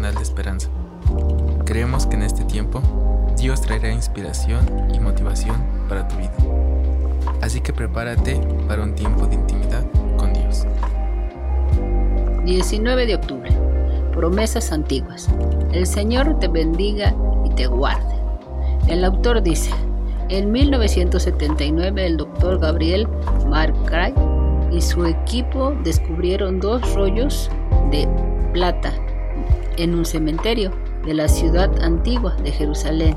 de esperanza. Creemos que en este tiempo Dios traerá inspiración y motivación para tu vida. Así que prepárate para un tiempo de intimidad con Dios. 19 de octubre. Promesas antiguas. El Señor te bendiga y te guarde. El autor dice, en 1979 el doctor Gabriel Marcray y su equipo descubrieron dos rollos de plata en un cementerio de la ciudad antigua de Jerusalén.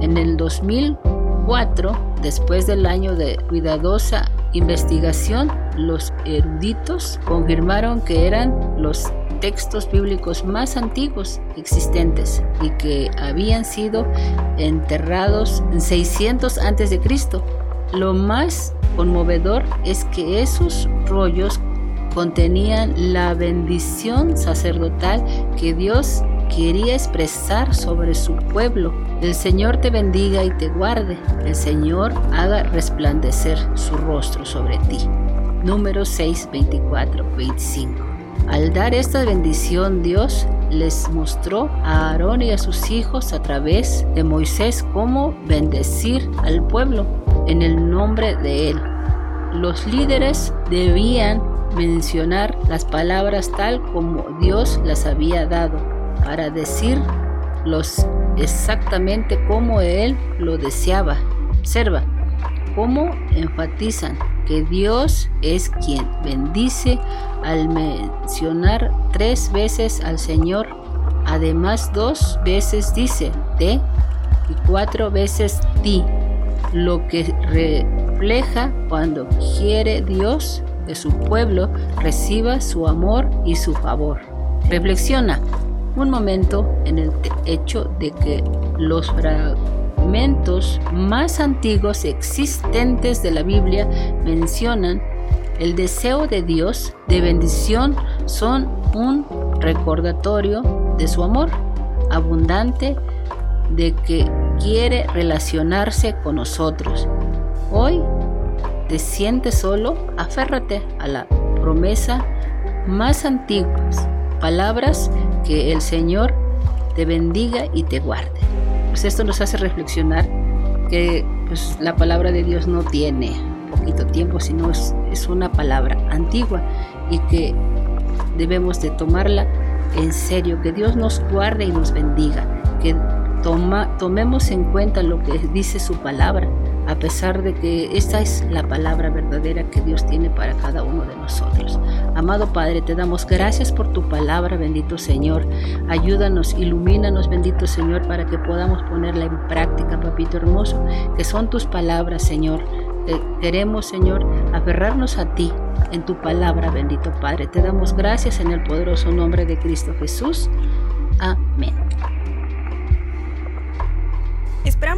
En el 2004, después del año de cuidadosa investigación, los eruditos confirmaron que eran los textos bíblicos más antiguos existentes y que habían sido enterrados en 600 a.C. Lo más conmovedor es que esos rollos contenían la bendición sacerdotal que Dios quería expresar sobre su pueblo. El Señor te bendiga y te guarde. El Señor haga resplandecer su rostro sobre ti. Número 6, 24, 25. Al dar esta bendición, Dios les mostró a Aarón y a sus hijos a través de Moisés cómo bendecir al pueblo en el nombre de él. Los líderes debían mencionar las palabras tal como Dios las había dado, para decirlos exactamente como Él lo deseaba. Observa cómo enfatizan que Dios es quien bendice al mencionar tres veces al Señor. Además, dos veces dice te y cuatro veces ti, lo que refleja cuando quiere Dios de su pueblo reciba su amor y su favor. Reflexiona un momento en el hecho de que los fragmentos más antiguos existentes de la Biblia mencionan el deseo de Dios de bendición son un recordatorio de su amor abundante de que quiere relacionarse con nosotros. Hoy te sientes solo, aférrate a la promesa más antiguas, palabras que el Señor te bendiga y te guarde. Pues esto nos hace reflexionar que pues, la palabra de Dios no tiene poquito tiempo, sino es, es una palabra antigua y que debemos de tomarla en serio, que Dios nos guarde y nos bendiga, que tomemos en cuenta lo que dice su palabra, a pesar de que esta es la palabra verdadera que Dios tiene para cada uno de nosotros. Amado Padre, te damos gracias por tu palabra, bendito Señor. Ayúdanos, ilumínanos, bendito Señor, para que podamos ponerla en práctica, papito hermoso, que son tus palabras, Señor. queremos, Señor, aferrarnos a ti en tu palabra, bendito Padre. Te damos gracias en el poderoso nombre de Cristo Jesús. Amén.